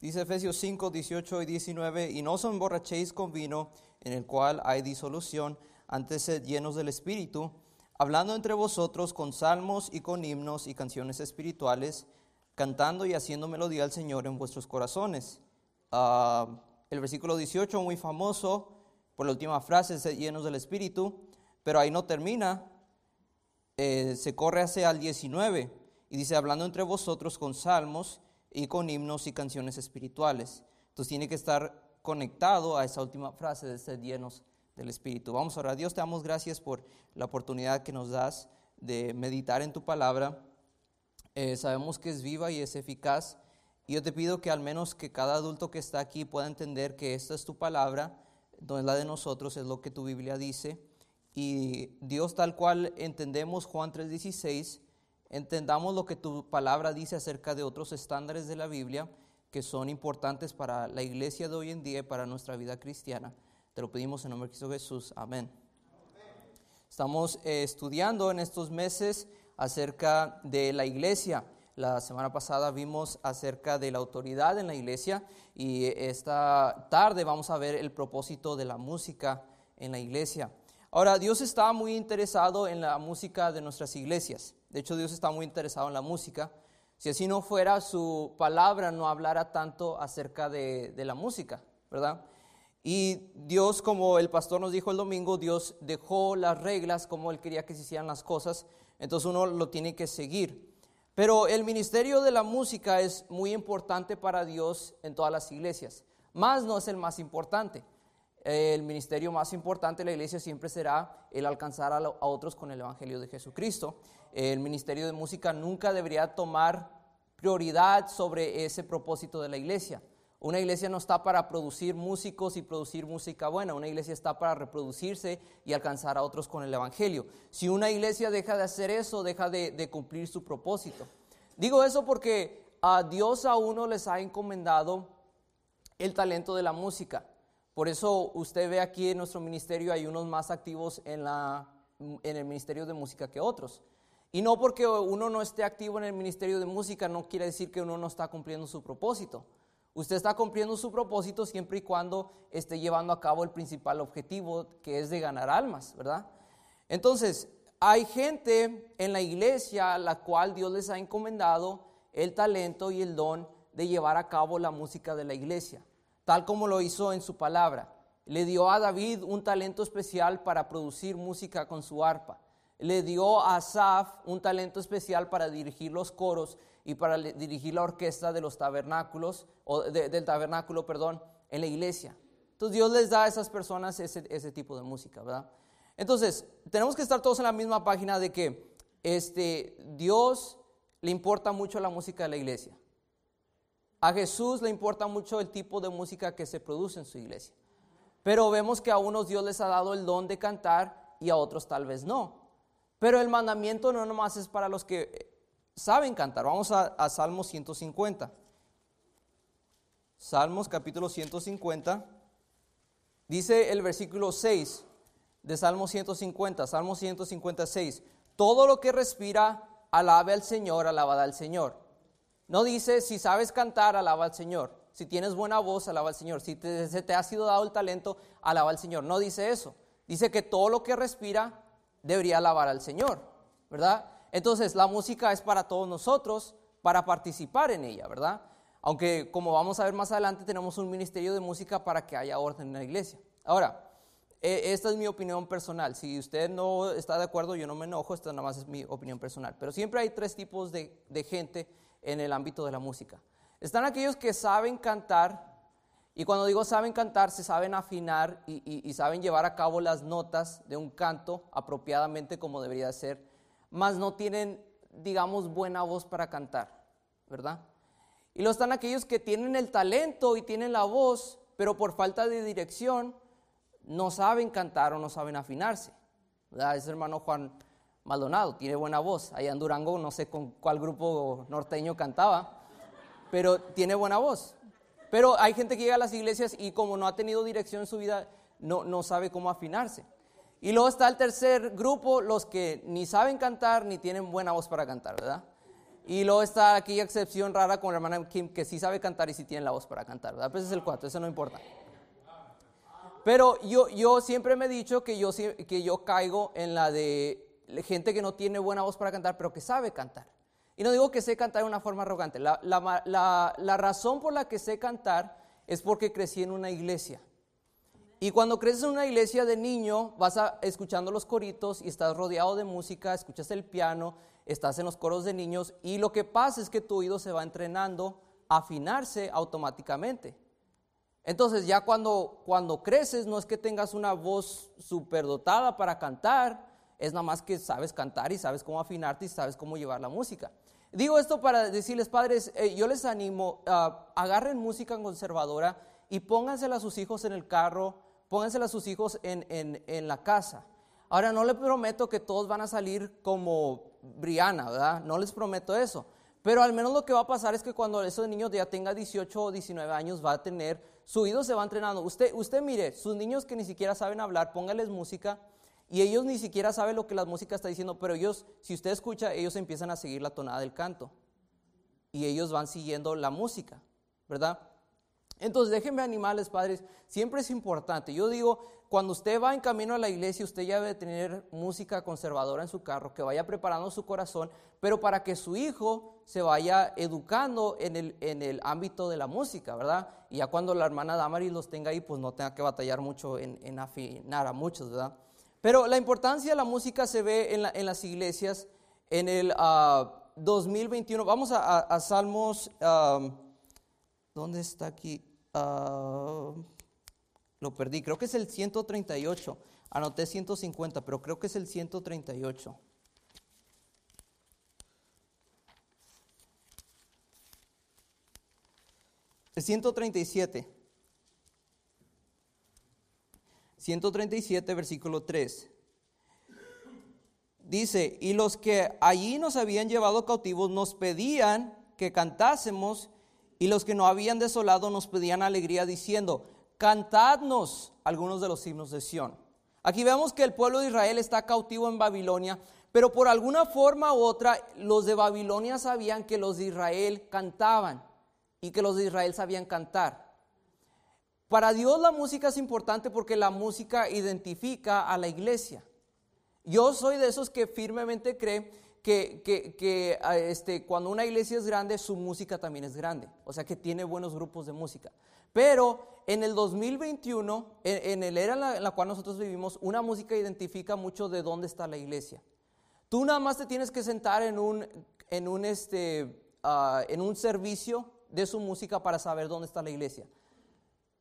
Dice Efesios 5, 18 y 19, y no os emborrachéis con vino en el cual hay disolución, antes sed llenos del Espíritu, hablando entre vosotros con salmos y con himnos y canciones espirituales, cantando y haciendo melodía al Señor en vuestros corazones. Ah, el versículo 18, muy famoso, por la última frase, sed llenos del Espíritu, pero ahí no termina, eh, se corre hacia el 19 y dice, hablando entre vosotros con salmos y con himnos y canciones espirituales. Entonces tiene que estar conectado a esa última frase de ser llenos del Espíritu. Vamos a orar. Dios, te damos gracias por la oportunidad que nos das de meditar en tu palabra. Eh, sabemos que es viva y es eficaz. Y yo te pido que al menos que cada adulto que está aquí pueda entender que esta es tu palabra, no es la de nosotros, es lo que tu Biblia dice. Y Dios tal cual entendemos Juan 3:16, entendamos lo que tu palabra dice acerca de otros estándares de la Biblia que son importantes para la iglesia de hoy en día y para nuestra vida cristiana. Te lo pedimos en nombre de Cristo Jesús. Amén. Estamos eh, estudiando en estos meses acerca de la iglesia. La semana pasada vimos acerca de la autoridad en la iglesia y esta tarde vamos a ver el propósito de la música en la iglesia. Ahora, Dios está muy interesado en la música de nuestras iglesias. De hecho, Dios está muy interesado en la música. Si así no fuera, su palabra no hablara tanto acerca de, la música, ¿verdad? Y Dios, como el pastor nos dijo el domingo, Dios dejó las reglas como Él quería que se hicieran las cosas, entonces uno lo tiene que seguir. Pero el ministerio de la música es muy importante para Dios en todas las iglesias. Más no es el más importante. El ministerio más importante de la iglesia siempre será el alcanzar a, otros con el Evangelio de Jesucristo el Ministerio de Música nunca debería tomar prioridad sobre ese propósito de la iglesia. Una iglesia no está para producir músicos y producir música buena, una iglesia está para reproducirse y alcanzar a otros con el Evangelio. Si una iglesia deja de hacer eso, deja de, cumplir su propósito. Digo eso porque a Dios a uno les ha encomendado el talento de la música. Por eso usted ve aquí en nuestro ministerio hay unos más activos en, el ministerio de música que otros. Y no porque uno no esté activo en el ministerio de música no quiere decir que uno no está cumpliendo su propósito. Usted está cumpliendo su propósito siempre y cuando esté llevando a cabo el principal objetivo, que es de ganar almas, ¿verdad? Entonces, hay gente en la iglesia a la cual Dios les ha encomendado el talento y el don de llevar a cabo la música de la iglesia, tal como lo hizo en su palabra. Le dio a David un talento especial para producir música con su arpa le dio a Asaf un talento especial para dirigir los coros y para dirigir la orquesta de los tabernáculos, o del tabernáculo, perdón, en la iglesia. Entonces Dios les da a esas personas ese, ese, tipo de música, ¿verdad? Entonces, tenemos que estar todos en la misma página de que este, Dios le importa mucho la música de la iglesia. A Jesús le importa mucho el tipo de música que se produce en su iglesia. Pero vemos que a unos Dios les ha dado el don de cantar y a otros tal vez no. Pero el mandamiento no nomás es para los que eh, saben cantar. Vamos a, a Salmos 150. Salmos capítulo 150. Dice el versículo 6 de Salmo 150, Salmo 156. Todo lo que respira, alabe al Señor, alabada al Señor. No dice, si sabes cantar, alaba al Señor. Si tienes buena voz, alaba al Señor. Si te, se te ha sido dado el talento, alaba al Señor. No dice eso. Dice que todo lo que respira, debería alabar al Señor, ¿verdad? Entonces, la música es para todos nosotros, para participar en ella, ¿verdad? Aunque, como vamos a ver más adelante, tenemos un ministerio de música para que haya orden en la iglesia. Ahora, e, esta es mi opinión personal. Si usted no está de acuerdo, yo no me enojo, esta nada más es mi opinión personal. Pero siempre hay tres tipos de, gente en el ámbito de la música. Están aquellos que saben cantar y cuando digo saben cantar, se saben afinar y, saben llevar a cabo las notas de un canto apropiadamente como debería ser, mas no tienen, digamos, buena voz para cantar, ¿verdad? Y luego están aquellos que tienen el talento y tienen la voz, pero por falta de dirección no saben cantar o no saben afinarse. ¿verdad? Ese hermano Juan Maldonado tiene buena voz. Allá en Durango no sé con cuál grupo norteño cantaba, pero tiene buena voz. Pero hay gente que llega a las iglesias y como no ha tenido dirección en su vida, no, no sabe cómo afinarse. Y luego está el tercer grupo, los que ni saben cantar ni tienen buena voz para cantar, ¿verdad? Y luego está aquella excepción rara con la hermana Kim que sí sabe cantar y sí tiene la voz para cantar, ¿verdad? Pues es el cuatro, eso no importa. Pero yo, yo siempre me he dicho que yo, que yo caigo en la de gente que no tiene buena voz para cantar, pero que sabe cantar. Y no digo que sé cantar de una forma arrogante. La, la, la, la razón por la que sé cantar es porque crecí en una iglesia. Y cuando creces en una iglesia de niño, vas a, escuchando los coritos y estás rodeado de música, escuchas el piano, estás en los coros de niños y lo que pasa es que tu oído se va entrenando a afinarse automáticamente. Entonces ya cuando, cuando creces no es que tengas una voz superdotada para cantar, es nada más que sabes cantar y sabes cómo afinarte y sabes cómo llevar la música. Digo esto para decirles, padres, eh, yo les animo, uh, agarren música conservadora y póngansela a sus hijos en el carro, póngansela a sus hijos en, en, en la casa. Ahora, no les prometo que todos van a salir como Briana, ¿verdad? No les prometo eso. Pero al menos lo que va a pasar es que cuando esos niños ya tenga 18 o 19 años, va a tener, su oído se va entrenando. Usted, usted mire, sus niños que ni siquiera saben hablar, póngales música y ellos ni siquiera saben lo que la música está diciendo, pero ellos, si usted escucha, ellos empiezan a seguir la tonada del canto. Y ellos van siguiendo la música, ¿verdad? Entonces, déjenme animales, padres, siempre es importante. Yo digo, cuando usted va en camino a la iglesia, usted ya debe tener música conservadora en su carro, que vaya preparando su corazón, pero para que su hijo se vaya educando en el, en el ámbito de la música, ¿verdad? Y ya cuando la hermana Damaris los tenga ahí, pues no tenga que batallar mucho en, afinar a muchos, ¿verdad? Pero la importancia de la música se ve en, las iglesias en el 2021. Ah, Vamos a, Salmos, ah, ¿dónde está aquí? Lo perdí, creo que es el 138. Anoté 150, pero creo que es el 138. El 137. 137, versículo 3. Dice, y los que allí nos habían llevado cautivos nos pedían que cantásemos y los que no habían desolado nos pedían alegría diciendo, cantadnos algunos de los himnos de Sión. Aquí vemos que el pueblo de Israel está cautivo en Babilonia, pero por alguna forma u otra los de Babilonia sabían que los de Israel cantaban y que los de Israel sabían cantar. Para Dios la música es importante porque la música identifica a la iglesia. Yo soy de esos que firmemente creen que, que, ah, este, cuando una iglesia es grande, su música también es grande. O sea, que tiene buenos grupos de música. Pero en el 2021, en, el era en la, cual nosotros vivimos, una música identifica mucho de dónde está la iglesia. Tú nada más te tienes que sentar en un, en un, este, ah, en un servicio de su música para saber dónde está la iglesia.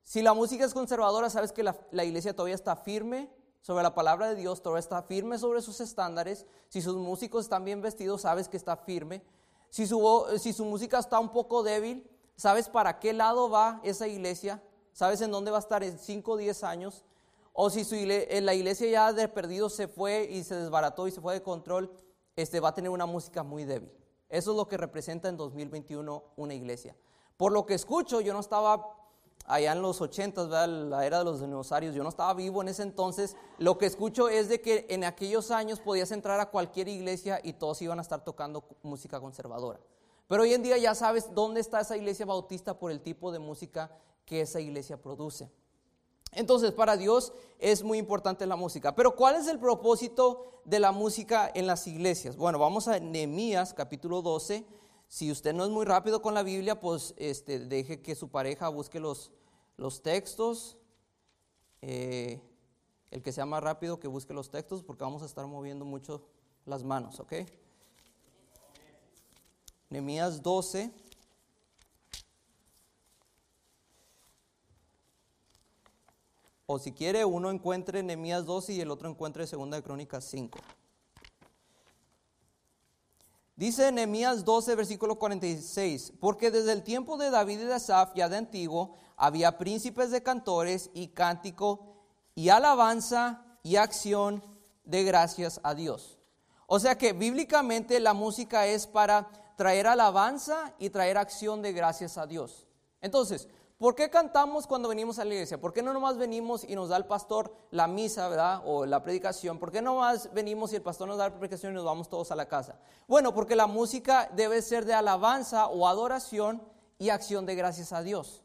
Si la música es conservadora, sabes que la, iglesia todavía está firme sobre la palabra de Dios, todo está firme sobre sus estándares. Si sus músicos están bien vestidos, sabes que está firme. Si su, si su música está un poco débil, sabes para qué lado va esa iglesia, sabes en dónde va a estar en 5 o 10 años. O si su, la iglesia ya de perdido se fue y se desbarató y se fue de control, este, va a tener una música muy débil. Eso es lo que representa en 2021 una iglesia. Por lo que escucho, yo no estaba allá en los 80, la era de los dinosaurios, yo no estaba vivo en ese entonces, lo que escucho es de que en aquellos años podías entrar a cualquier iglesia y todos iban a estar tocando música conservadora. Pero hoy en día ya sabes dónde está esa iglesia bautista por el tipo de música que esa iglesia produce. Entonces, para Dios es muy importante la música. Pero ¿cuál es el propósito de la música en las iglesias? Bueno, vamos a Nehemías capítulo 12. Si usted no es muy rápido con la Biblia, pues este, deje que su pareja busque los, los textos. Eh, el que sea más rápido que busque los textos porque vamos a estar moviendo mucho las manos, ¿ok? Nehemías 12. O si quiere, uno encuentre Nehemías 12 y el otro encuentre Segunda de Crónicas 5. Dice Nehemías 12, versículo 46, porque desde el tiempo de David y de Asaf, ya de antiguo, había príncipes de cantores y cántico y alabanza y acción de gracias a Dios. O sea que bíblicamente la música es para traer alabanza y traer acción de gracias a Dios. Entonces, ¿Por qué cantamos cuando venimos a la iglesia? ¿Por qué no nomás venimos y nos da el pastor la misa, ¿verdad? O la predicación. ¿Por qué no nomás venimos y el pastor nos da la predicación y nos vamos todos a la casa? Bueno, porque la música debe ser de alabanza o adoración y acción de gracias a Dios.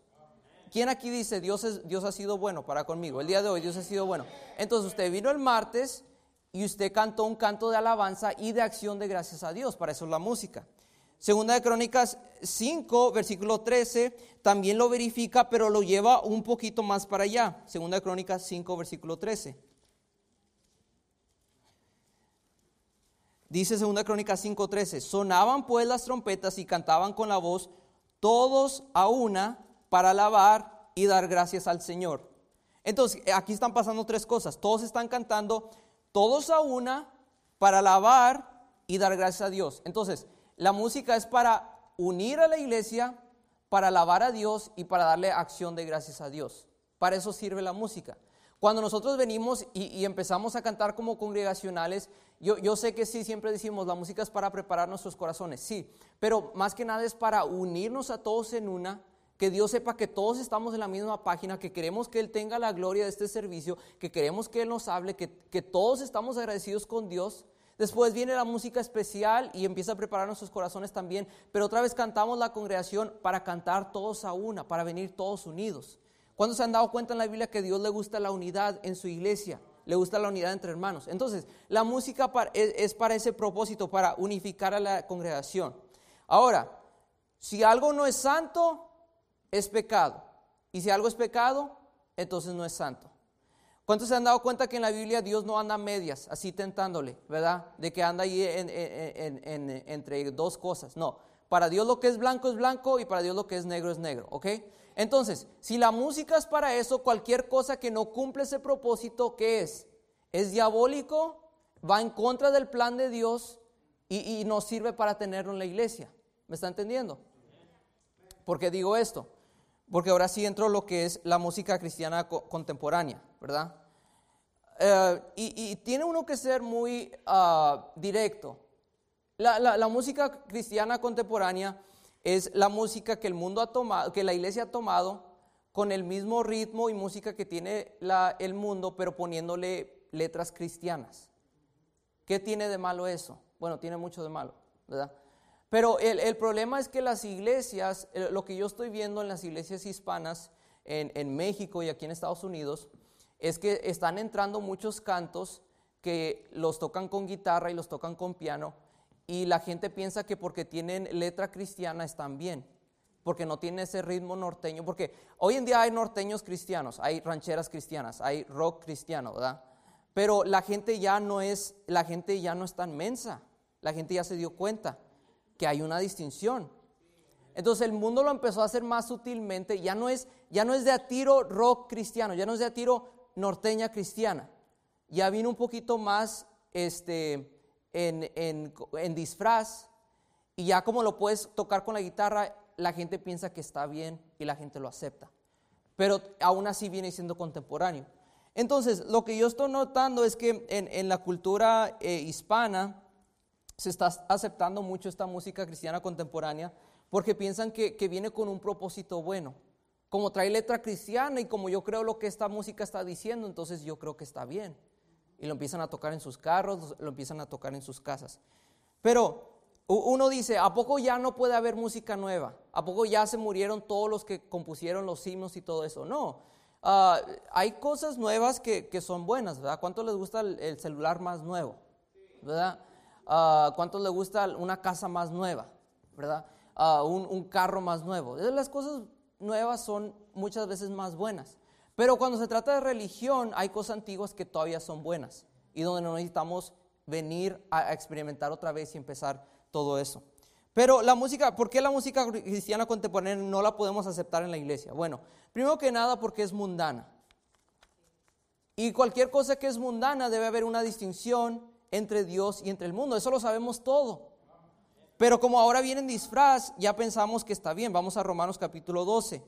¿Quién aquí dice, Dios, Dios ha sido bueno para conmigo? El día de hoy Dios ha sido bueno. Entonces usted vino el martes y usted cantó un canto de alabanza y de acción de gracias a Dios. Para eso es la música. Segunda de Crónicas 5, versículo 13, también lo verifica, pero lo lleva un poquito más para allá. Segunda de Crónicas 5, versículo 13. Dice Segunda de Crónicas 5, 13, sonaban pues las trompetas y cantaban con la voz todos a una para alabar y dar gracias al Señor. Entonces, aquí están pasando tres cosas. Todos están cantando, todos a una para alabar y dar gracias a Dios. Entonces, la música es para unir a la iglesia, para alabar a Dios y para darle acción de gracias a Dios. Para eso sirve la música. Cuando nosotros venimos y, empezamos a cantar como congregacionales, yo, yo, sé que sí, siempre decimos, la música es para preparar nuestros corazones, sí, pero más que nada es para unirnos a todos en una, que Dios sepa que todos estamos en la misma página, que queremos que Él tenga la gloria de este servicio, que queremos que Él nos hable, que, que todos estamos agradecidos con Dios Después viene la música especial y empieza a preparar nuestros corazones también. Pero otra vez cantamos la congregación para cantar todos a una, para venir todos unidos. ¿Cuándo se han dado cuenta en la Biblia que Dios le gusta la unidad en su iglesia? Le gusta la unidad entre hermanos. Entonces, la música es para ese propósito, para unificar a la congregación. Ahora, si algo no es santo, es pecado. Y si algo es pecado, entonces no es santo. ¿Cuántos se han dado cuenta que en la Biblia Dios no anda a medias, así tentándole, ¿verdad? De que anda ahí entre dos cosas. No, para Dios lo que es blanco es blanco y para Dios lo que es negro es negro, ¿ok? Entonces, si la música es para eso, cualquier cosa que no cumple ese propósito, ¿qué es? Es diabólico, va en contra del plan de Dios y, no sirve para tenerlo en la iglesia. ¿Me está entendiendo? ¿Por qué digo esto? Porque ahora sí entro lo que es la música cristiana contemporánea, ¿verdad? Eh, y, tiene uno que ser muy ah, directo. La, música cristiana contemporánea es la música que el mundo ha tomado, que la iglesia ha tomado con el mismo ritmo y música que tiene el mundo, pero poniéndole letras cristianas. ¿Qué tiene de malo eso? Bueno, tiene mucho de malo, ¿verdad? Pero el, problema es que las iglesias, eh, lo que yo estoy viendo en las iglesias hispanas, en, México y aquí en Estados Unidos, es que están entrando muchos cantos que los tocan con guitarra y los tocan con piano, y la gente piensa que porque tienen letra cristiana están bien, porque no tienen ese ritmo norteño, porque hoy en día hay norteños cristianos, hay rancheras cristianas, hay rock cristiano, ¿verdad? Pero la gente ya no es, la gente ya no es tan mensa, la gente ya se dio cuenta hay una distinción. Entonces el mundo lo empezó a hacer más sutilmente, ya no es, ya no es de a tiro rock cristiano, ya no es de a tiro norteña cristiana, ya vino un poquito más este, en, en disfraz y ya como lo puedes tocar con la guitarra, la gente piensa que está bien y la gente lo acepta, pero aún así viene siendo contemporáneo. Entonces, lo que yo estoy notando es que en, la cultura eh, hispana, se está aceptando mucho esta música cristiana contemporánea porque piensan que, viene con un propósito bueno. Como trae letra cristiana y como yo creo lo que esta música está diciendo, entonces yo creo que está bien. Y lo empiezan a tocar en sus carros, lo empiezan a tocar en sus casas. Pero uno dice, ¿a poco ya no puede haber música nueva? ¿A poco ya se murieron todos los que compusieron los himnos y todo eso? No. Ah, hay cosas nuevas que, son buenas, ¿verdad? ¿Cuánto les gusta el, el celular más nuevo? ¿Verdad? Uh, ¿cuántos le gusta una casa más nueva? ¿Verdad? un, carro más nuevo. Las cosas nuevas son muchas veces más buenas. Pero cuando se trata de religión, hay cosas antiguas que todavía son buenas y donde no necesitamos venir a experimentar otra vez y empezar todo eso. Pero la música, ¿por qué la música cristiana contemporánea no la podemos aceptar en la iglesia? Bueno, primero que nada porque es mundana. Y cualquier cosa que es mundana debe haber una distinción entre Dios y entre el mundo. Eso lo sabemos todo. Pero como ahora viene en disfraz, ya pensamos que está bien. Vamos a Romanos capítulo 12.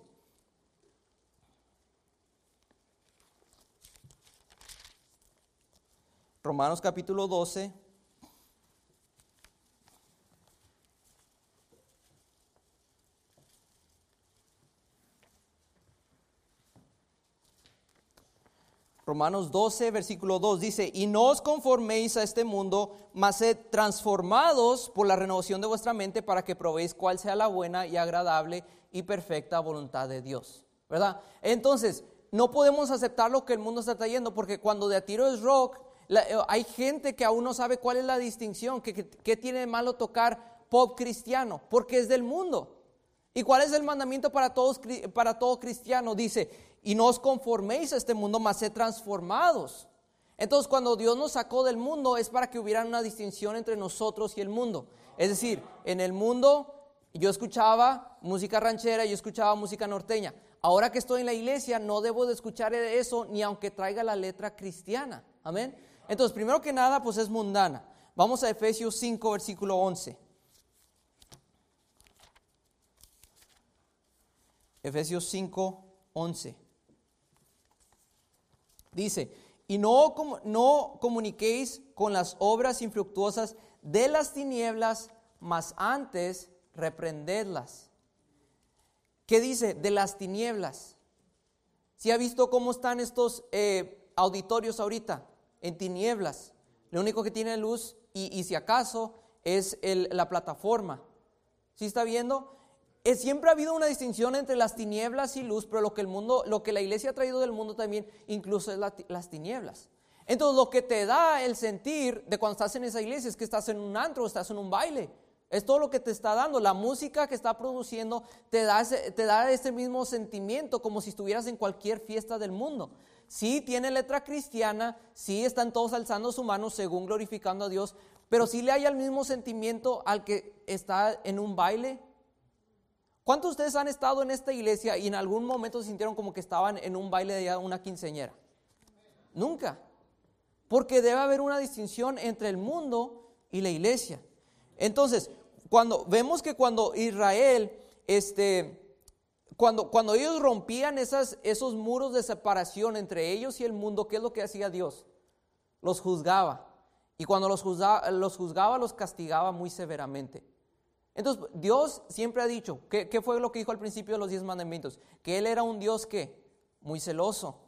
Romanos capítulo 12. Romanos 12, versículo 2 dice, y no os conforméis a este mundo, mas sed transformados por la renovación de vuestra mente para que probéis cuál sea la buena y agradable y perfecta voluntad de Dios. ¿Verdad? Entonces, no podemos aceptar lo que el mundo está trayendo porque cuando de a tiro es rock, eh, hay gente que aún no sabe cuál es la distinción, que, tiene de malo tocar pop cristiano, porque es del mundo. ¿Y cuál es el mandamiento para, todos, para todo cristiano? Dice, y no os conforméis a este mundo, mas sed transformados. Entonces, cuando Dios nos sacó del mundo, es para que hubiera una distinción entre nosotros y el mundo. Es decir, en el mundo yo escuchaba música ranchera, yo escuchaba música norteña. Ahora que estoy en la iglesia, no debo de escuchar eso ni aunque traiga la letra cristiana. Amén. Entonces, primero que nada, pues es mundana. Vamos a Efesios 5, versículo 11. Efesios 5, 11. Dice, y no, no comuniquéis con las obras infructuosas de las tinieblas, mas antes reprendedlas. ¿Qué dice? De las tinieblas. Si ha visto cómo están estos eh, auditorios ahorita? En tinieblas. Lo único que tiene luz y, si acaso es la plataforma. ¿Sí está viendo? Siempre ha habido una distinción entre las tinieblas y luz, pero lo que el mundo, lo que la iglesia ha traído del mundo también incluso es las tinieblas. Entonces lo que te da el sentir de cuando estás en esa iglesia es que estás en un antro, estás en un baile. Es todo lo que te está dando. La música que está produciendo te da, ese, te da ese mismo sentimiento como si estuvieras en cualquier fiesta del mundo. Sí tiene letra cristiana, sí están todos alzando su mano según glorificando a Dios, pero sí le hay el mismo sentimiento al que está en un baile ¿Cuántos de ustedes han estado en esta iglesia y en algún momento se sintieron como que estaban en un baile de una quinceñera? Nunca. Porque debe haber una distinción entre el mundo y la iglesia. Entonces, cuando vemos que cuando Israel, este, cuando, cuando ellos rompían esos muros de separación entre ellos y el mundo, ¿qué es lo que hacía Dios? Los juzgaba. Y cuando los juzgaba, los, juzgaba, los castigaba muy severamente. Entonces, Dios siempre ha dicho, ¿qué, fue lo que dijo al principio de los diez mandamientos? Que Él era un Dios que, muy celoso.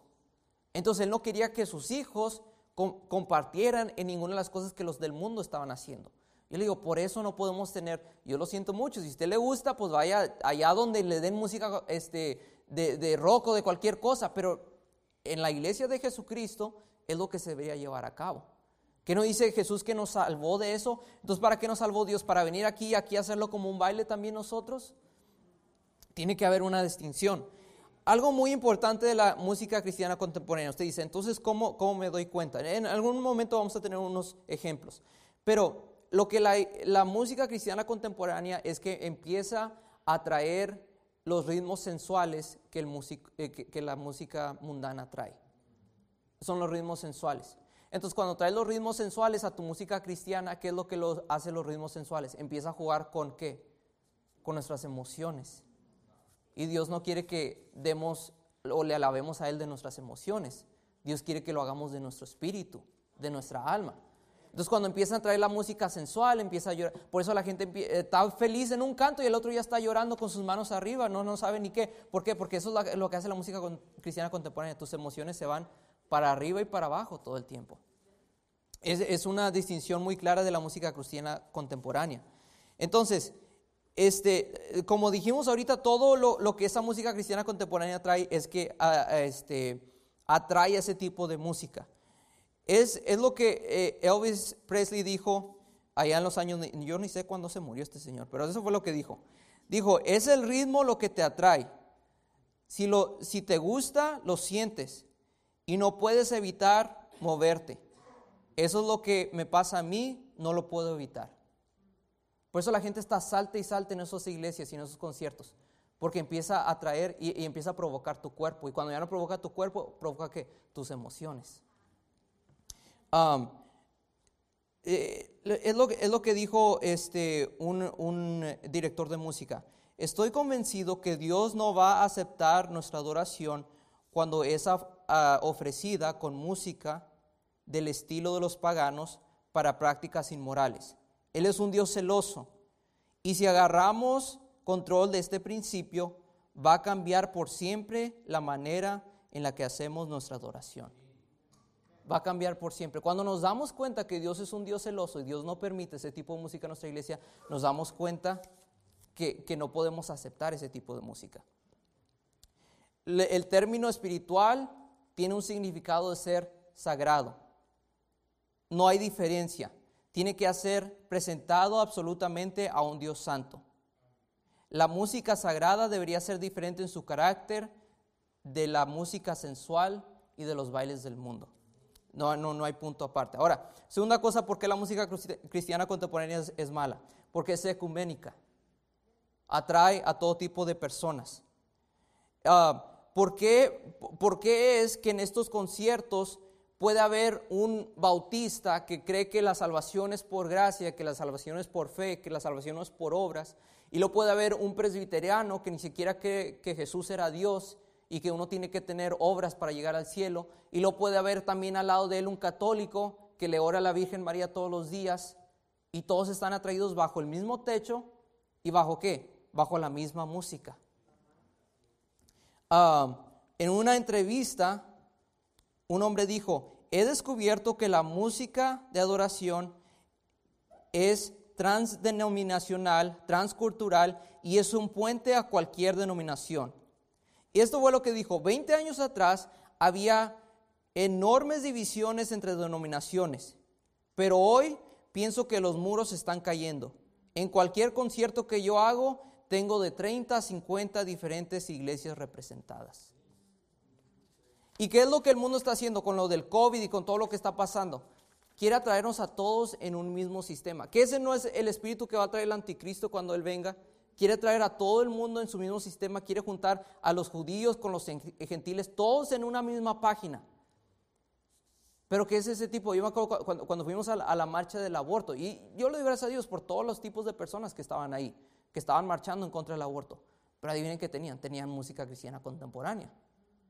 Entonces, Él no quería que sus hijos compartieran en ninguna de las cosas que los del mundo estaban haciendo. Yo le digo, por eso no podemos tener, yo lo siento mucho, si a usted le gusta, pues vaya allá donde le den música este, de, de rock o de cualquier cosa, pero en la iglesia de Jesucristo es lo que se debería llevar a cabo. ¿Qué no dice Jesús que nos salvó de eso? Entonces, ¿para qué nos salvó Dios? ¿Para venir aquí y aquí hacerlo como un baile también nosotros? Tiene que haber una distinción. Algo muy importante de la música cristiana contemporánea. Usted dice, entonces, ¿cómo, cómo me doy cuenta? En algún momento vamos a tener unos ejemplos. Pero lo que la, música cristiana contemporánea es que empieza a traer los ritmos sensuales que, el eh, que la música mundana trae. Son los ritmos sensuales. Entonces, cuando traes los ritmos sensuales a tu música cristiana, ¿qué es lo que lo hace los ritmos sensuales? Empieza a jugar con qué? Con nuestras emociones. Y Dios no quiere que demos o le alabemos a Él de nuestras emociones. Dios quiere que lo hagamos de nuestro espíritu, de nuestra alma. Entonces cuando empieza a traer la música sensual, empieza a llorar. Por eso la gente está feliz en un canto y el otro ya está llorando con sus manos arriba, no, no sabe ni qué. ¿Por qué? Porque eso es lo que hace la música cristiana contemporánea. Tus emociones se van para arriba y para abajo todo el tiempo. Es, una distinción muy clara de la música cristiana contemporánea. Entonces, este, como dijimos ahorita, todo lo, que esa música cristiana contemporánea trae es que este, atrae ese tipo de música. Es, es lo que eh, Elvis Presley dijo allá en los años, yo ni sé cuándo se murió este señor, pero eso fue lo que dijo. Dijo, es el ritmo lo que te atrae. Si, lo, si te gusta, lo sientes y no puedes evitar moverte. Eso es lo que me pasa a mí, no lo puedo evitar. Por eso la gente está salte y salte en esas iglesias y en esos conciertos, porque empieza a atraer y, empieza a provocar tu cuerpo. Y cuando ya no provoca tu cuerpo, provoca que tus emociones. Eh, es, lo, que dijo este, un director de música. Estoy convencido que Dios no va a aceptar nuestra adoración cuando es ofrecida con música del estilo de los paganos para prácticas inmorales. Él es un Dios celoso. Y si agarramos control de este principio, va a cambiar por siempre la manera en la que hacemos nuestra adoración. va a cambiar por siempre. Cuando nos damos cuenta que Dios es un Dios celoso y Dios no permite ese tipo de música en nuestra iglesia, nos damos cuenta que, que no podemos aceptar ese tipo de música. El término espiritual tiene un significado de ser sagrado. No hay diferencia. Tiene que ser presentado absolutamente a un Dios santo. La música sagrada debería ser diferente en su carácter de la música sensual y de los bailes del mundo. No, no, no hay punto aparte. Ahora, segunda cosa, ¿por qué la música cristi- cristiana contemporánea es, es mala? Porque es ecuménica. Atrae a todo tipo de personas. Ah, ¿por, qué, por qué es que en estos conciertos puede haber un bautista que cree que la salvación es por gracia, que la salvación es por fe, que la salvación no es por obras? Y lo puede haber un presbiteriano que ni siquiera cree que Jesús era Dios y que uno tiene que tener obras para llegar al cielo. Y lo puede haber también al lado de él un católico que le ora a la Virgen María todos los días. Y todos están atraídos bajo el mismo techo y bajo qué? Bajo la misma música. En una entrevista, un hombre dijo, he descubierto que la música de adoración es transdenominacional, transcultural y es un puente a cualquier denominación. Y esto fue lo que dijo, 20 años atrás había enormes divisiones entre denominaciones, pero hoy pienso que los muros están cayendo. En cualquier concierto que yo hago, tengo de 30 a 50 diferentes iglesias representadas. ¿Y qué es lo que el mundo está haciendo con lo del COVID y con todo lo que está pasando? Quiere atraernos a todos en un mismo sistema. Que ese no es el espíritu que va a traer el anticristo cuando él venga. Quiere traer a todo el mundo en su mismo sistema. Quiere juntar a los judíos con los gentiles, todos en una misma página. Pero ¿qué es ese tipo? Yo me acuerdo cuando, cuando fuimos a la, a la, marcha del aborto. Y yo le doy gracias a Dios por todos los tipos de personas que estaban ahí, que estaban marchando en contra del aborto. Pero adivinen qué tenían. Tenían música cristiana contemporánea.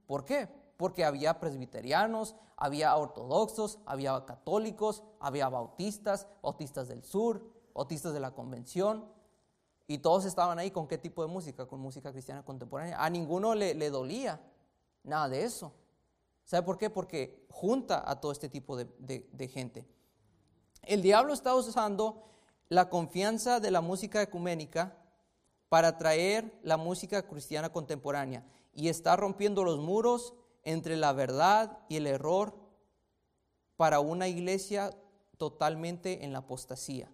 ¿Por qué? Porque había presbiterianos, había ortodoxos, había católicos, había bautistas, bautistas del sur, bautistas de la convención. Y todos estaban ahí con qué tipo de música, con música cristiana contemporánea. A ninguno le, dolía nada de eso. ¿Sabe por qué? Porque junta a todo este tipo de, gente. El diablo está usando la confianza de la música ecuménica para traer la música cristiana contemporánea y está rompiendo los muros entre la verdad y el error para una iglesia totalmente en la apostasía.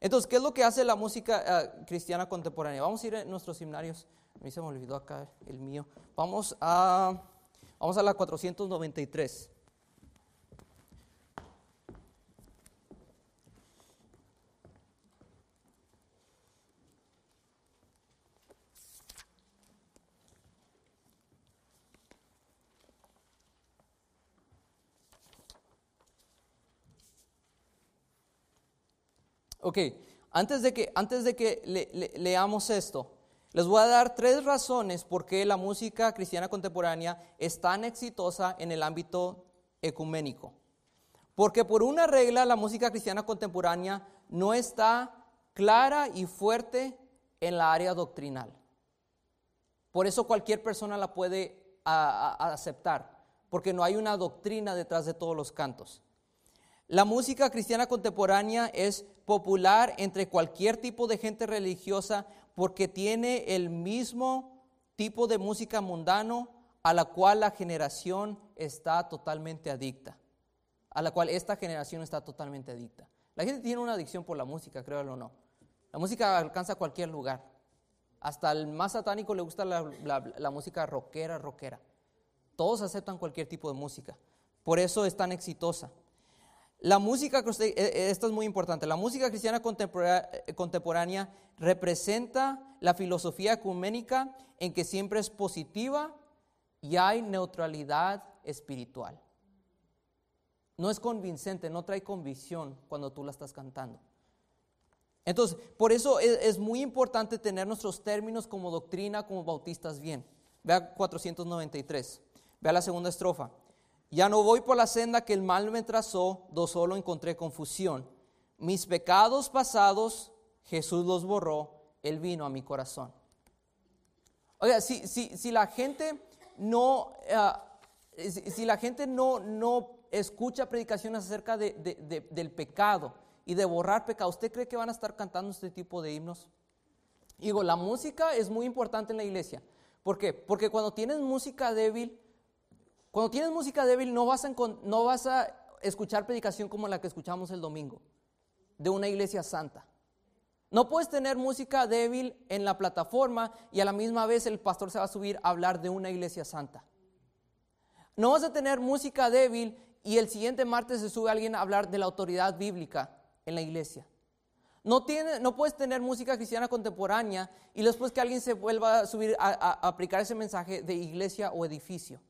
Entonces, ¿qué es lo que hace la música uh, cristiana contemporánea? Vamos a ir a nuestros seminarios. A mí se me olvidó acá el mío. Vamos a, vamos a la 493. Ok, antes de que, antes de que le, le, leamos esto, les voy a dar tres razones por qué la música cristiana contemporánea es tan exitosa en el ámbito ecuménico. Porque por una regla la música cristiana contemporánea no está clara y fuerte en la área doctrinal. Por eso cualquier persona la puede a, a, aceptar, porque no hay una doctrina detrás de todos los cantos. La música cristiana contemporánea es popular entre cualquier tipo de gente religiosa porque tiene el mismo tipo de música mundano a la cual la generación está totalmente adicta, a la cual esta generación está totalmente adicta. La gente tiene una adicción por la música, créanlo o no. La música alcanza cualquier lugar. Hasta el más satánico le gusta la, la, la música rockera, rockera. Todos aceptan cualquier tipo de música. Por eso es tan exitosa. La música, esto es muy importante, la música cristiana contemporánea representa la filosofía ecuménica en que siempre es positiva y hay neutralidad espiritual. No es convincente, no trae convicción cuando tú la estás cantando. Entonces, por eso es, es muy importante tener nuestros términos como doctrina, como bautistas bien. Vea 493, vea la segunda estrofa. Ya no voy por la senda que el mal me trazó, do solo encontré confusión. Mis pecados pasados, Jesús los borró, Él vino a mi corazón. Oiga, si, si, si la gente no, uh, si, la gente no, no escucha predicaciones acerca de- de- del pecado y de borrar pecado, ¿usted cree que van a estar cantando este tipo de himnos? Digo, la música es muy importante en la iglesia. ¿Por qué? Porque cuando tienes música débil, cuando tienes música débil no vas, a, escuchar predicación como la que escuchamos el domingo, de una iglesia santa. No puedes tener música débil en la plataforma y a la misma vez el pastor se va a subir a hablar de una iglesia santa. No vas a tener música débil y el siguiente martes se sube alguien a hablar de la autoridad bíblica en la iglesia. No, puedes tener música cristiana contemporánea y después que alguien se vuelva a subir a aplicar ese mensaje de iglesia o edificio.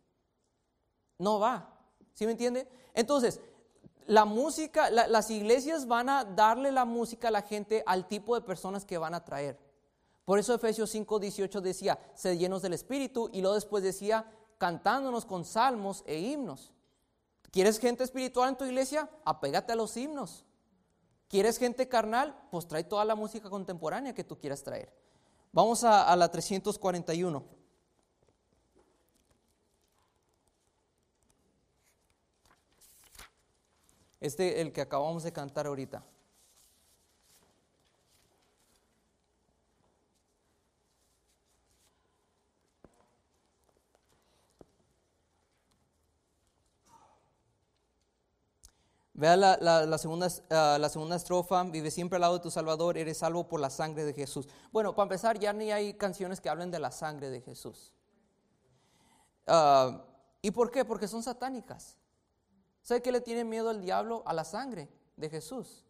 No va. ¿Sí me entiende? Entonces, la música, la- las iglesias van a darle la música a la gente al tipo de personas que van a traer. Por eso Efesios 5, 18 decía, sed llenos del Espíritu, y luego después decía, cantándonos con salmos e himnos. ¿Quieres gente espiritual en tu iglesia? Apégate a los himnos. ¿Quieres gente carnal? Pues trae toda la música contemporánea que tú quieras traer. Vamos a, a la 341. Este, el que acabamos de cantar ahorita. Vea la, la- segunda, ah, la segunda estrofa, vive siempre al lado de tu Salvador, eres salvo por la sangre de Jesús. Bueno, para empezar, ya ni hay canciones que hablen de la sangre de Jesús. Ah, ¿Y por qué? Porque son satánicas. ¿Sabe qué le tiene miedo el diablo? A la sangre de Jesús.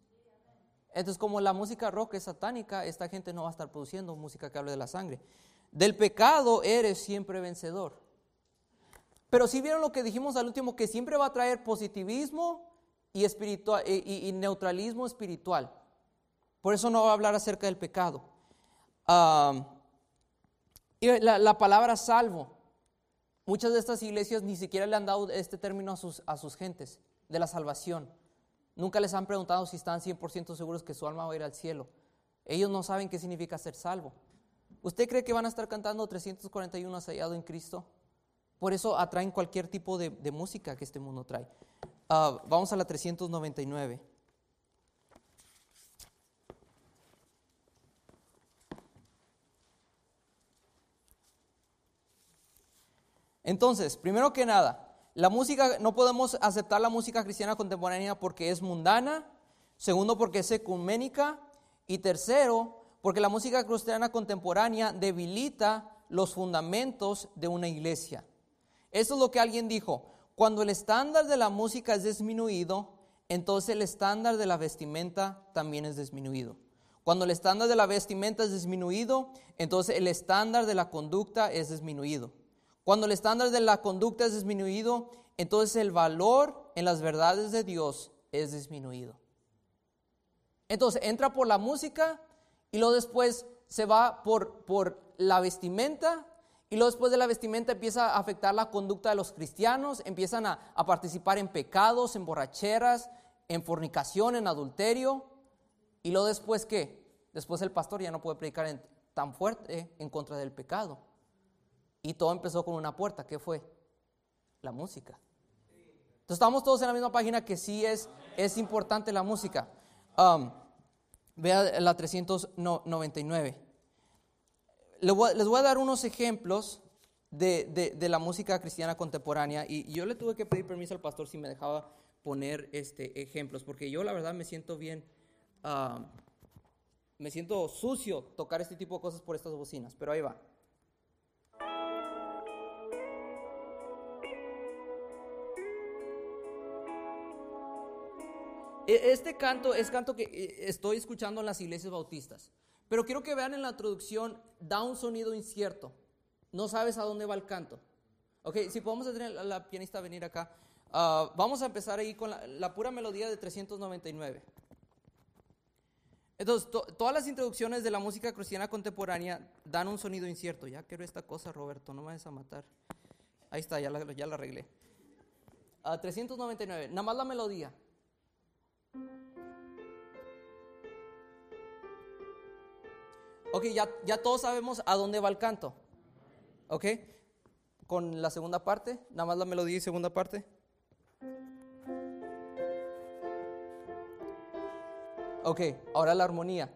Entonces, como la música rock es satánica, esta gente no va a estar produciendo música que hable de la sangre. Del pecado eres siempre vencedor. Pero si vieron lo que dijimos al último, que siempre va a traer positivismo y, espiritual, y, neutralismo espiritual. Por eso no va a hablar acerca del pecado. Ah, la palabra salvo. Muchas de estas iglesias ni siquiera le han dado este término a sus, a sus gentes, de la salvación. Nunca les han preguntado si están 100% seguros que su alma va a ir al cielo. Ellos no saben qué significa ser salvo. ¿Usted cree que van a estar cantando 341 hallado en Cristo? Por eso atraen cualquier tipo de, de música que este mundo trae. Ah, vamos a la 399. Entonces, primero que nada, la música, no podemos aceptar la música cristiana contemporánea porque es mundana, segundo porque es ecuménica y tercero porque la música cristiana contemporánea debilita los fundamentos de una iglesia. Eso es lo que alguien dijo. Cuando el estándar de la música es disminuido, entonces el estándar de la vestimenta también es disminuido. Cuando el estándar de la vestimenta es disminuido, entonces el estándar de la conducta es disminuido. Cuando el estándar de la conducta es disminuido, entonces el valor en las verdades de Dios es disminuido. Entonces entra por la música y luego después se va por, por la vestimenta y luego después de la vestimenta empieza a afectar la conducta de los cristianos, empiezan a, a participar en pecados, en borracheras, en fornicación, en adulterio. Y luego después qué? Después el pastor ya no puede predicar tan fuerte en contra del pecado. Y todo empezó con una puerta, ¿qué fue? La música. Entonces estamos todos en la misma página que sí es, es importante la música. Um, vea la 399. Le voy a- les voy a dar unos ejemplos de, de- la música cristiana contemporánea y yo le tuve que pedir permiso al pastor si me dejaba poner este, ejemplos, porque yo la verdad me siento bien, ah, me siento sucio tocar este tipo de cosas por estas bocinas, pero ahí va. Este canto es canto que eh, estoy escuchando en las iglesias bautistas. Pero quiero que vean en la introducción, da un sonido incierto. No sabes a dónde va el canto. Ok, si podemos tener a la pianista venir acá. Ah, vamos a empezar ahí con la, pura melodía de 399. Entonces, to- todas las introducciones de la música cristiana contemporánea dan un sonido incierto. Ya quiero esta cosa, Roberto, no me vayas a matar. Ahí está, ya la, ya la arreglé. Ah, 399, nada más la melodía. Ok, ya, ya todos sabemos a dónde va el canto. Ok, con la segunda parte, nada más la melodía y segunda parte. Ok, ahora la armonía.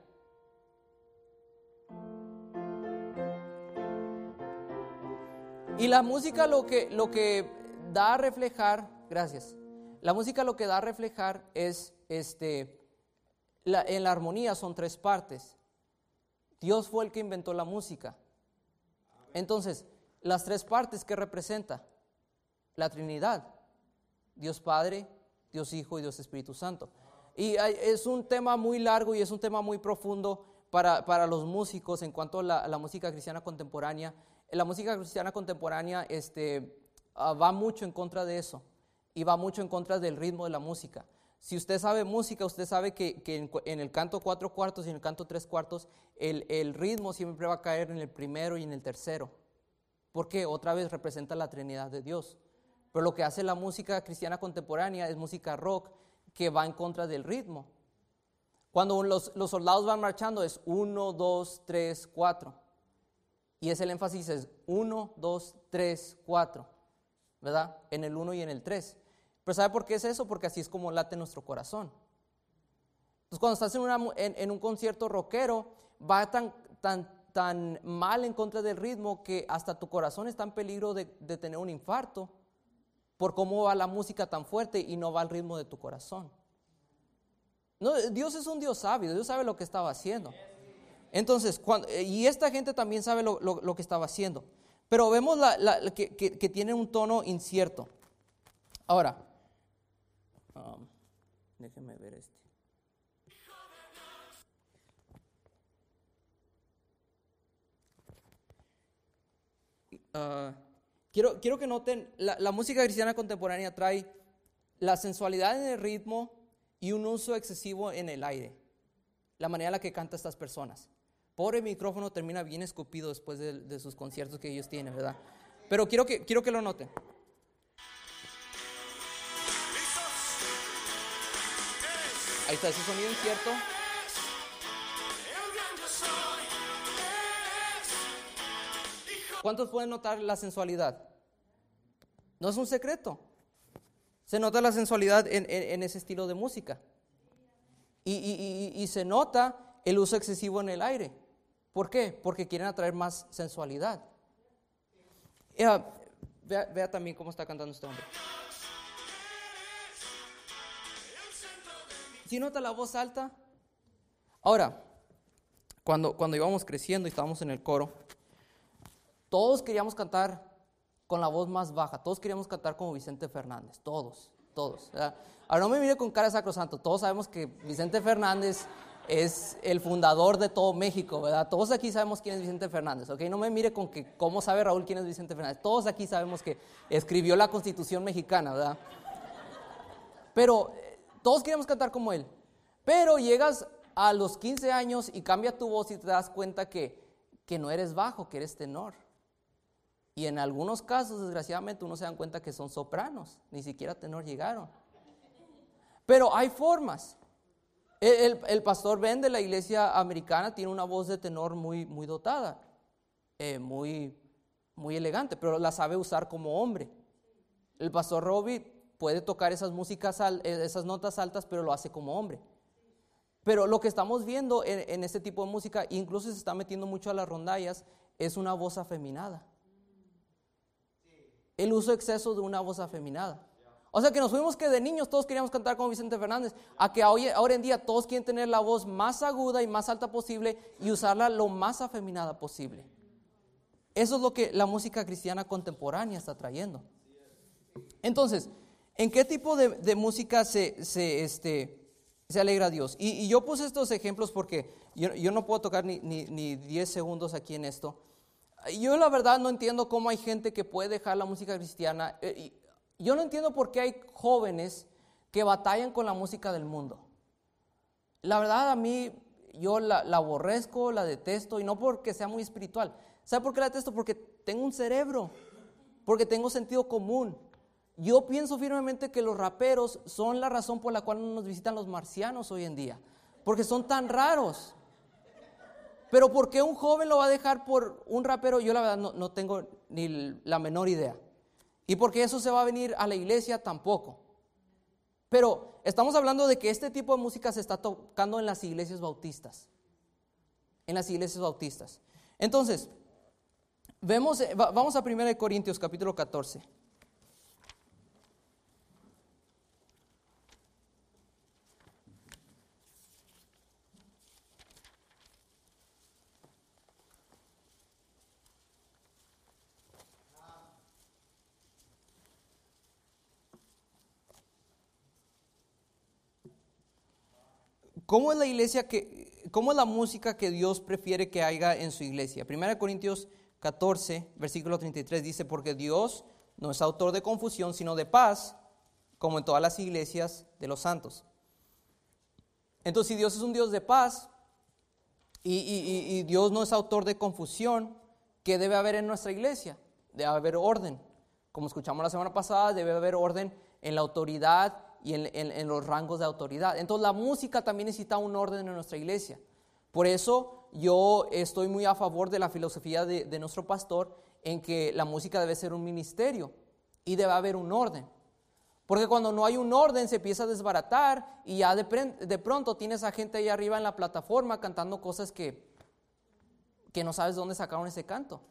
Y la música lo que, lo que da a reflejar, gracias, la música lo que da a reflejar es este, en la armonía son tres partes. Dios fue el que inventó la música. Entonces, las tres partes que representa la Trinidad, Dios Padre, Dios Hijo y Dios Espíritu Santo. Y es un tema muy largo y es un tema muy profundo para, para los músicos en cuanto a la, música cristiana contemporánea la música cristiana contemporánea este, ah, va mucho en contra de eso y va mucho en contra del ritmo de la música. Si usted sabe música, usted sabe que, en, el canto cuatro cuartos y en el canto tres cuartos, el, ritmo siempre va a caer en el primero y en el tercero. Porque otra vez representa la Trinidad de Dios. Pero lo que hace la música cristiana contemporánea es música rock que va en contra del ritmo. Cuando los, los soldados van marchando es uno, dos, tres, cuatro. Y es el énfasis es 1, 2, 3, 4, ¿verdad? En el 1 y en el 3. Pero ¿sabe por qué es eso? Porque así es como late nuestro corazón. Entonces cuando estás en, un concierto rockero, va tan, mal en contra del ritmo que hasta tu corazón está en peligro de, tener un infarto por cómo va la música tan fuerte y no va al ritmo de tu corazón. Dios es un Dios sabio, Dios sabe lo que estaba haciendo. Entonces, eh, y esta gente también sabe lo, que estaba haciendo. Pero vemos que, tiene un tono incierto. Ahora, um, déjenme ver este. Uh, quiero, quiero que noten, la música cristiana contemporánea trae la sensualidad en el ritmo y un uso excesivo en el aire, la manera en la que canta estas personas. Pobre micrófono termina bien escupido después de, sus conciertos que ellos tienen, ¿verdad? Pero quiero que, quiero que lo noten. Ahí está ese sonido incierto. ¿Cuántos pueden notar la sensualidad? No es un secreto. Se nota la sensualidad en, ese estilo de música. y, se nota el uso excesivo en el aire. ¿Por qué? Porque quieren atraer más sensualidad. vea, también cómo está cantando este hombre. ¿Sí nota la voz alta? Ahora, cuando, cuando íbamos creciendo y estábamos en el coro, todos queríamos cantar con la voz más baja, todos queríamos cantar como Vicente Fernández, todos, todos. Ahora no me mire con cara sacrosanto, todos sabemos que Vicente Fernández es el fundador de todo México, ¿verdad? Todos aquí sabemos quién es Vicente Fernández, ¿ok? No me mire con que cómo sabe Raúl quién es Vicente Fernández. Todos aquí sabemos que escribió la Constitución mexicana, ¿verdad? Pero todos queremos cantar como él. Pero llegas a los 15 años y cambia tu voz y te das cuenta que, que no eres bajo, que eres tenor. Y en algunos casos, desgraciadamente, uno se dan cuenta que son sopranos, ni siquiera tenor llegaron. Pero hay formas. El, pastor Ben de la iglesia americana tiene una voz de tenor muy, muy dotada, eh, muy, muy elegante, pero la sabe usar como hombre. El pastor Robbie puede tocar esas músicas, eh, esas notas altas, pero lo hace como hombre. Pero lo que estamos viendo en, este tipo de música, incluso se está metiendo mucho a las rondallas, es una voz afeminada. El uso exceso de una voz afeminada. O sea que nos fuimos que de niños todos queríamos cantar como Vicente Fernández, a que hoy, ahora en día todos quieren tener la voz más aguda y más alta posible y usarla lo más afeminada posible. Eso es lo que la música cristiana contemporánea está trayendo. Entonces, ¿en qué tipo de, música se, se, este, se alegra Dios? Y, yo puse estos ejemplos porque yo, no puedo tocar ni, ni, 10 segundos aquí en esto. Yo la verdad no entiendo cómo hay gente que puede dejar la música cristiana. Eh, yo no entiendo por qué hay jóvenes que batallan con la música del mundo. La verdad a mí yo la, aborrezco, la detesto y no porque sea muy espiritual. ¿Sabe por qué la detesto? Porque tengo un cerebro, porque tengo sentido común. Yo pienso firmemente que los raperos son la razón por la cual nos visitan los marcianos hoy en día, porque son tan raros. Pero ¿por qué un joven lo va a dejar por un rapero? Yo la verdad no, no tengo ni la menor idea. Y porque eso se va a venir a la iglesia tampoco. Pero estamos hablando de que este tipo de música se está tocando en las iglesias bautistas. En las iglesias bautistas. Entonces, vemos, eh, vamos a 1 Corintios capítulo 14. ¿Cómo es la iglesia que, cómo es la música que Dios prefiere que haya en su iglesia? 1 Corintios 14, versículo 33 dice, porque Dios no es autor de confusión, sino de paz, como en todas las iglesias de los santos. Entonces, si Dios es un Dios de paz y, y Dios no es autor de confusión, ¿qué debe haber en nuestra iglesia? Debe haber orden. Como escuchamos la semana pasada, debe haber orden en la autoridad y en, los rangos de autoridad. Entonces la música también necesita un orden en nuestra iglesia. Por eso yo estoy muy a favor de la filosofía de, nuestro pastor en que la música debe ser un ministerio y debe haber un orden. Porque cuando no hay un orden se empieza a desbaratar y ya de, de, pronto tienes a gente ahí arriba en la plataforma cantando cosas que, que no sabes dónde sacaron ese canto.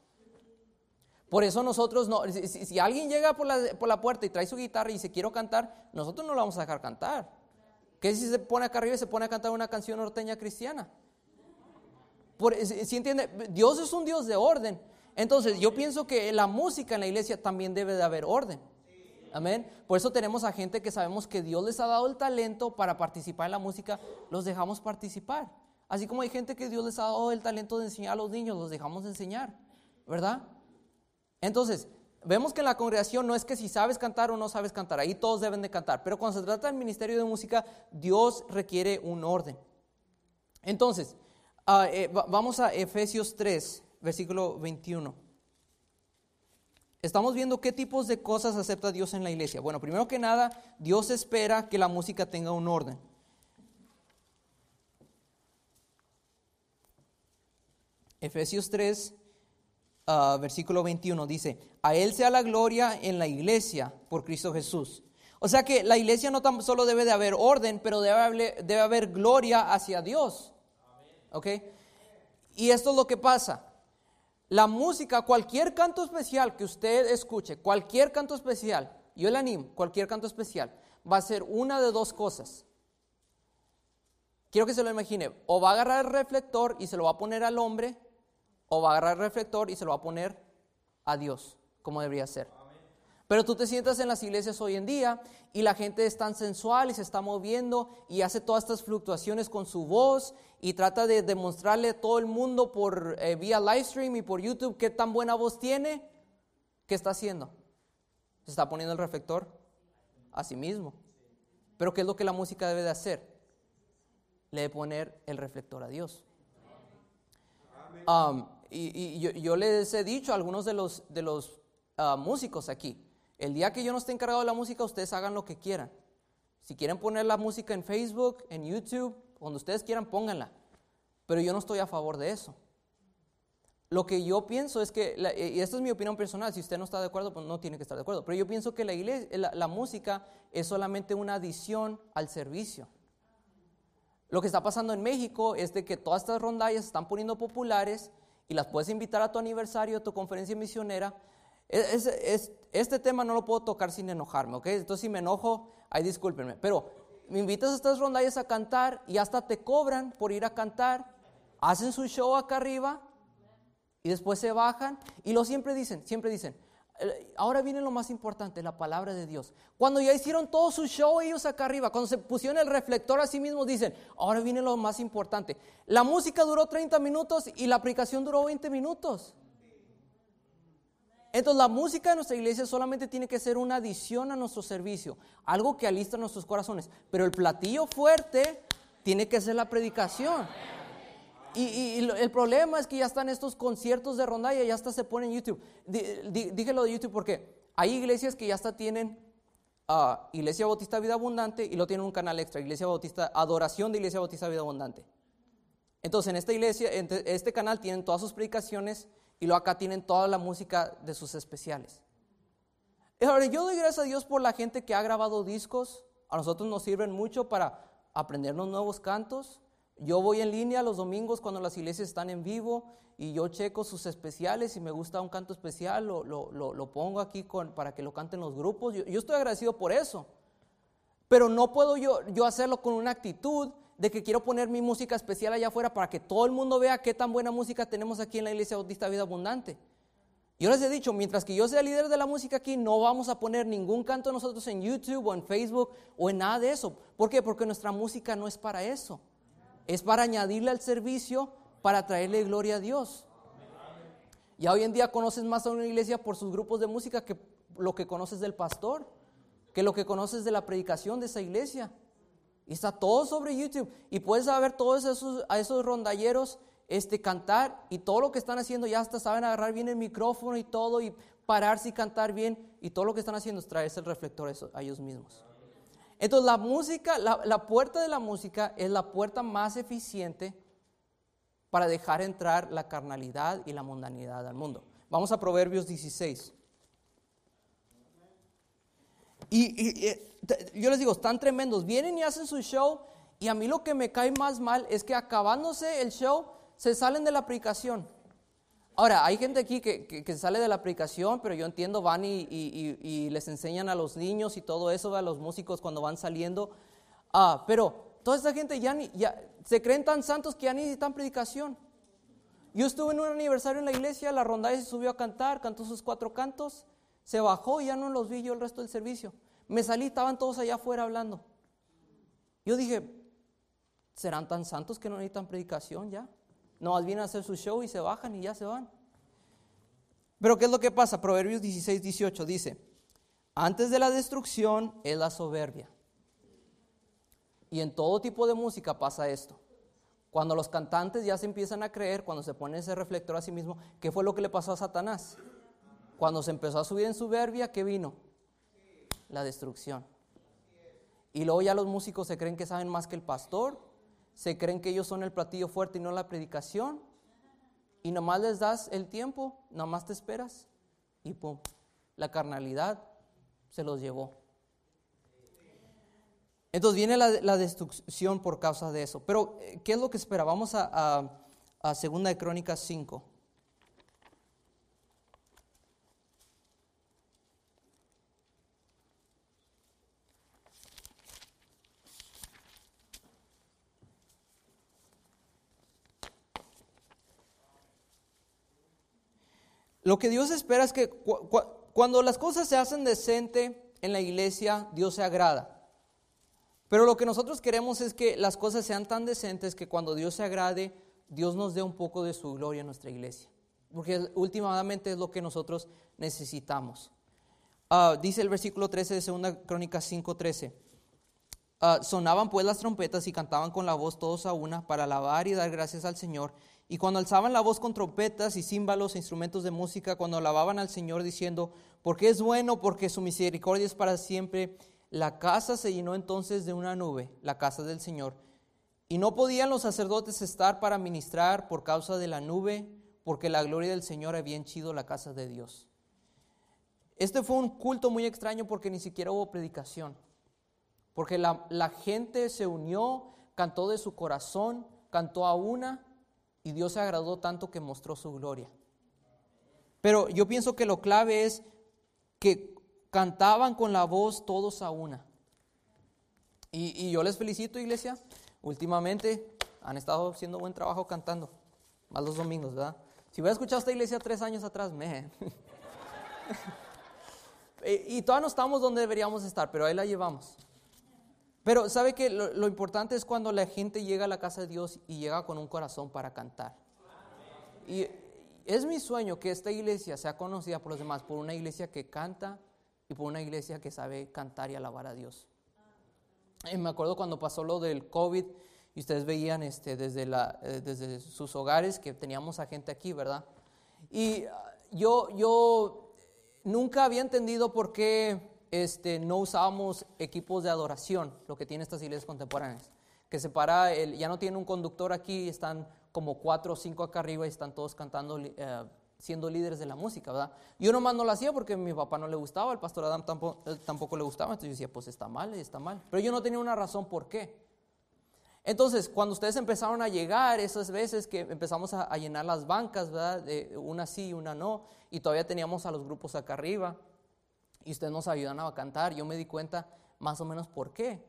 Por eso nosotros no, si, alguien llega por la, por la, puerta y trae su guitarra y dice quiero cantar, nosotros no lo vamos a dejar cantar. ¿Qué si se pone acá arriba y se pone a cantar una canción norteña cristiana? Por, si, entiende, Dios es un Dios de orden. Entonces yo pienso que la música en la iglesia también debe de haber orden. Amén. Por eso tenemos a gente que sabemos que Dios les ha dado el talento para participar en la música, los dejamos participar. Así como hay gente que Dios les ha dado el talento de enseñar a los niños, los dejamos enseñar, ¿verdad? Entonces, vemos que en la congregación no es que si sabes cantar o no sabes cantar, ahí todos deben de cantar, pero cuando se trata del ministerio de música, Dios requiere un orden. Entonces, ah, eh, vamos a Efesios 3, versículo 21. Estamos viendo qué tipos de cosas acepta Dios en la iglesia. Bueno, primero que nada, Dios espera que la música tenga un orden. Efesios 3, Ah, versículo 21 dice, a Él sea la gloria en la iglesia por Cristo Jesús. O sea que la iglesia no tan solo debe de haber orden, pero debe haber, debe haber gloria hacia Dios. ¿Ok? Y esto es lo que pasa. La música, cualquier canto especial que usted escuche, cualquier canto especial, yo le animo, cualquier canto especial, va a ser una de dos cosas. Quiero que se lo imagine, o va a agarrar el reflector y se lo va a poner al hombre, o va a agarrar el reflector y se lo va a poner a Dios, como debería ser. Pero tú te sientas en las iglesias hoy en día y la gente es tan sensual y se está moviendo y hace todas estas fluctuaciones con su voz y trata de demostrarle a todo el mundo por eh, vía live stream y por YouTube qué tan buena voz tiene. ¿Qué está haciendo? Se está poniendo el reflector a sí mismo. Pero ¿qué es lo que la música debe de hacer? Le debe poner el reflector a Dios. Um, y, yo, les he dicho a algunos de los, de los ah, músicos aquí, el día que yo no esté encargado de la música, ustedes hagan lo que quieran. Si quieren poner la música en Facebook, en YouTube, donde ustedes quieran, pónganla. Pero yo no estoy a favor de eso. Lo que yo pienso es que, y esta es mi opinión personal, si usted no está de acuerdo, pues no tiene que estar de acuerdo, pero yo pienso que la, iglesia, la música es solamente una adición al servicio. Lo que está pasando en México es de que todas estas rondallas se están poniendo populares y las puedes invitar a tu aniversario, a tu conferencia misionera. Es, este tema no lo puedo tocar sin enojarme, ¿ok? Entonces si me enojo, ahí discúlpenme. Pero me invitas a estas rondallas a cantar y hasta te cobran por ir a cantar. Hacen su show acá arriba y después se bajan y lo siempre dicen, siempre dicen, Ahora viene lo más importante, la palabra de Dios. Cuando ya hicieron todo su show ellos acá arriba, cuando se pusieron el reflector a sí mismos, dicen, ahora viene lo más importante. La música duró 30 minutos y la aplicación duró 20 minutos. Entonces la música de nuestra iglesia solamente tiene que ser una adición a nuestro servicio, algo que alista nuestros corazones. Pero el platillo fuerte tiene que ser la predicación. Y, el problema es que ya están estos conciertos de rondalla, ya hasta se ponen en YouTube. dije lo de YouTube porque hay iglesias que ya hasta tienen uh, Iglesia Bautista Vida Abundante y lo tienen un canal extra, Iglesia Bautista, Adoración de Iglesia Bautista Vida Abundante. Entonces en esta iglesia, en este canal tienen todas sus predicaciones y luego acá tienen toda la música de sus especiales. Ahora, yo doy gracias a Dios por la gente que ha grabado discos a nosotros nos sirven mucho para aprendernos nuevos cantos. Yo voy en línea los domingos cuando las iglesias están en vivo y yo checo sus especiales. Si me gusta un canto especial, lo, lo, lo, pongo aquí para que lo canten los grupos. Yo, yo, estoy agradecido por eso. Pero no puedo yo, yo hacerlo con una actitud de que quiero poner mi música especial allá afuera para que todo el mundo vea qué tan buena música tenemos aquí en la Iglesia Bautista Vida Abundante. Yo les he dicho, mientras que yo sea líder de la música aquí, no vamos a poner ningún canto nosotros en YouTube o en Facebook o en nada de eso. ¿Por qué? Porque nuestra música no es para eso. Es para añadirle al servicio, para traerle gloria a Dios. Y hoy en día conoces más a una iglesia por sus grupos de música que lo que conoces del pastor, que lo que conoces de la predicación de esa iglesia. Y está todo sobre YouTube. Y puedes saber todos esos, a esos rondalleros este, cantar y todo lo que están haciendo ya hasta saben agarrar bien el micrófono y todo y pararse y cantar bien y todo lo que están haciendo es traerse el reflector a ellos mismos. Entonces la música, la, la puerta de la música es la puerta más eficiente para dejar entrar la carnalidad y la mundanidad al mundo. Vamos a Proverbios 16. Y, y, yo les digo, están tremendos. Vienen y hacen su show. Y a mí lo que me cae más mal es que acabándose el show, se salen de la aplicación. Ahora, hay gente aquí que, que, sale de la aplicación, pero yo entiendo, van y, y, les enseñan a los niños y todo eso, a los músicos cuando van saliendo. Ah, pero toda esta gente ya, ni, ya se creen tan santos que ya ni necesitan predicación. Yo estuve en un aniversario en la iglesia, la ronda se subió a cantar, cantó sus cuatro cantos, se bajó y ya no los vi yo el resto del servicio. Me salí, estaban todos allá afuera hablando. Yo dije, ¿serán tan santos que no necesitan predicación ya? No, más vienen a hacer su show y se bajan y ya se van. Pero ¿qué es lo que pasa? Proverbios 16, 18 dice, antes de la destrucción es la soberbia. Y en todo tipo de música pasa esto. Cuando los cantantes ya se empiezan a creer, cuando se pone ese reflector a sí mismo, ¿qué fue lo que le pasó a Satanás? Cuando se empezó a subir en soberbia, ¿qué vino? La destrucción. Y luego ya los músicos se creen que saben más que el pastor, se creen que ellos son el platillo fuerte y no la predicación. Y nomás les das el tiempo, nomás te esperas y pum, la carnalidad se los llevó. Entonces viene la, destrucción por causa de eso. Pero, eh, ¿qué es lo que espera? Vamos a, a, a Segunda de Crónicas 5. Lo que Dios espera es que cuando las cosas se hacen decente en la iglesia, Dios se agrada. Pero lo que nosotros queremos es que las cosas sean tan decentes que cuando Dios se agrade, Dios nos dé un poco de su gloria en nuestra iglesia. Porque últimamente es lo que nosotros necesitamos. Ah, dice el versículo 13 de 2 Crónica 5:13. Uh, sonaban pues las trompetas y cantaban con la voz todos a una para alabar y dar gracias al Señor y cuando alzaban la voz con trompetas y címbalos e instrumentos de música, cuando alababan al Señor diciendo, porque es bueno, porque su misericordia es para siempre, la casa se llenó entonces de una nube, la casa del Señor. Y no podían los sacerdotes estar para ministrar por causa de la nube, porque la gloria del Señor había henchido la casa de Dios. Este fue un culto muy extraño porque ni siquiera hubo predicación, porque la, la gente se unió, cantó de su corazón, cantó a una y Dios se agradó tanto que mostró su gloria. Pero yo pienso que lo clave es que cantaban con la voz todos a una. Y, yo les felicito, iglesia. Últimamente han estado haciendo buen trabajo cantando. Más los domingos, ¿verdad? Si hubiera escuchado esta iglesia tres años atrás, me. y, y todavía no estamos donde deberíamos estar, pero ahí la llevamos. Pero sabe que lo, importante es cuando la gente llega a la casa de Dios y llega con un corazón para cantar. Y es mi sueño que esta iglesia sea conocida por los demás, por una iglesia que canta y por una iglesia que sabe cantar y alabar a Dios. Y me acuerdo cuando pasó lo del COVID y ustedes veían este, desde, eh, desde sus hogares que teníamos a gente aquí, ¿verdad? Y ah, yo, yo nunca había entendido por qué este, no usábamos equipos de adoración, lo que tienen estas iglesias contemporáneas. Que se para, el, ya no tienen un conductor aquí, están como cuatro o cinco acá arriba y están todos cantando eh, siendo líderes de la música, ¿verdad? Yo nomás no lo hacía porque mi papá no le gustaba, el pastor Adam tampoco, tampoco le gustaba, entonces yo decía, pues está mal, está mal. Pero yo no tenía una razón por qué. Entonces, cuando ustedes empezaron a llegar, esas veces que empezamos a, llenar las bancas, ¿verdad? De una sí, una no, y todavía teníamos a los grupos acá arriba, y ustedes nos ayudan a cantar, yo me di cuenta más o menos por qué.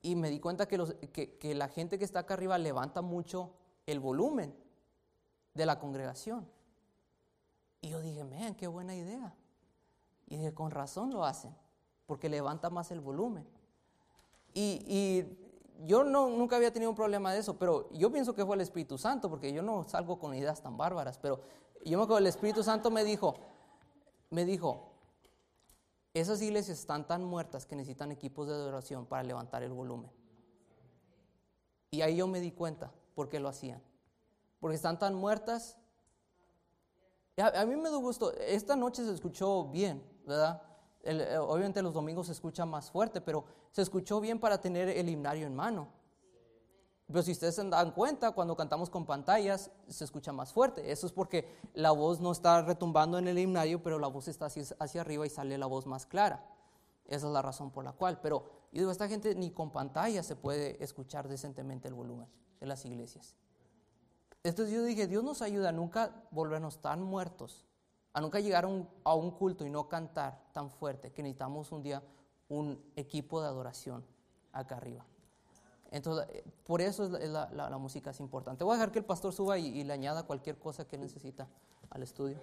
Y me di cuenta que, los, que, que la gente que está acá arriba levanta mucho el volumen de la congregación. Y yo dije, man, qué buena idea. Y dije, con razón lo hacen, porque levanta más el volumen. Y, y yo no, nunca había tenido un problema de eso, pero yo pienso que fue el Espíritu Santo, porque yo no salgo con ideas tan bárbaras, pero yo me acuerdo, el Espíritu Santo me dijo, me dijo, esas iglesias están tan muertas que necesitan equipos de adoración para levantar el volumen. Y ahí yo me di cuenta por qué lo hacían. Porque están tan muertas. A, mí me dio gusto, esta noche se escuchó bien, ¿verdad? Eh, obviamente los domingos se escucha más fuerte, pero se escuchó bien para tener el himnario en mano. Pero si ustedes se dan cuenta, cuando cantamos con pantallas, se escucha más fuerte. Eso es porque la voz no está retumbando en el himnario, pero la voz está hacia, hacia arriba y sale la voz más clara. Esa es la razón por la cual. Pero yo digo, esta gente ni con pantalla se puede escuchar decentemente el volumen de las iglesias. Entonces yo dije, Dios nos ayuda a nunca volvernos tan muertos a nunca llegar a un, culto y no cantar tan fuerte que necesitamos un día un equipo de adoración acá arriba. Entonces, eh, por eso la, música es importante. Voy a dejar que el pastor suba y, y le añada cualquier cosa que necesita al estudio.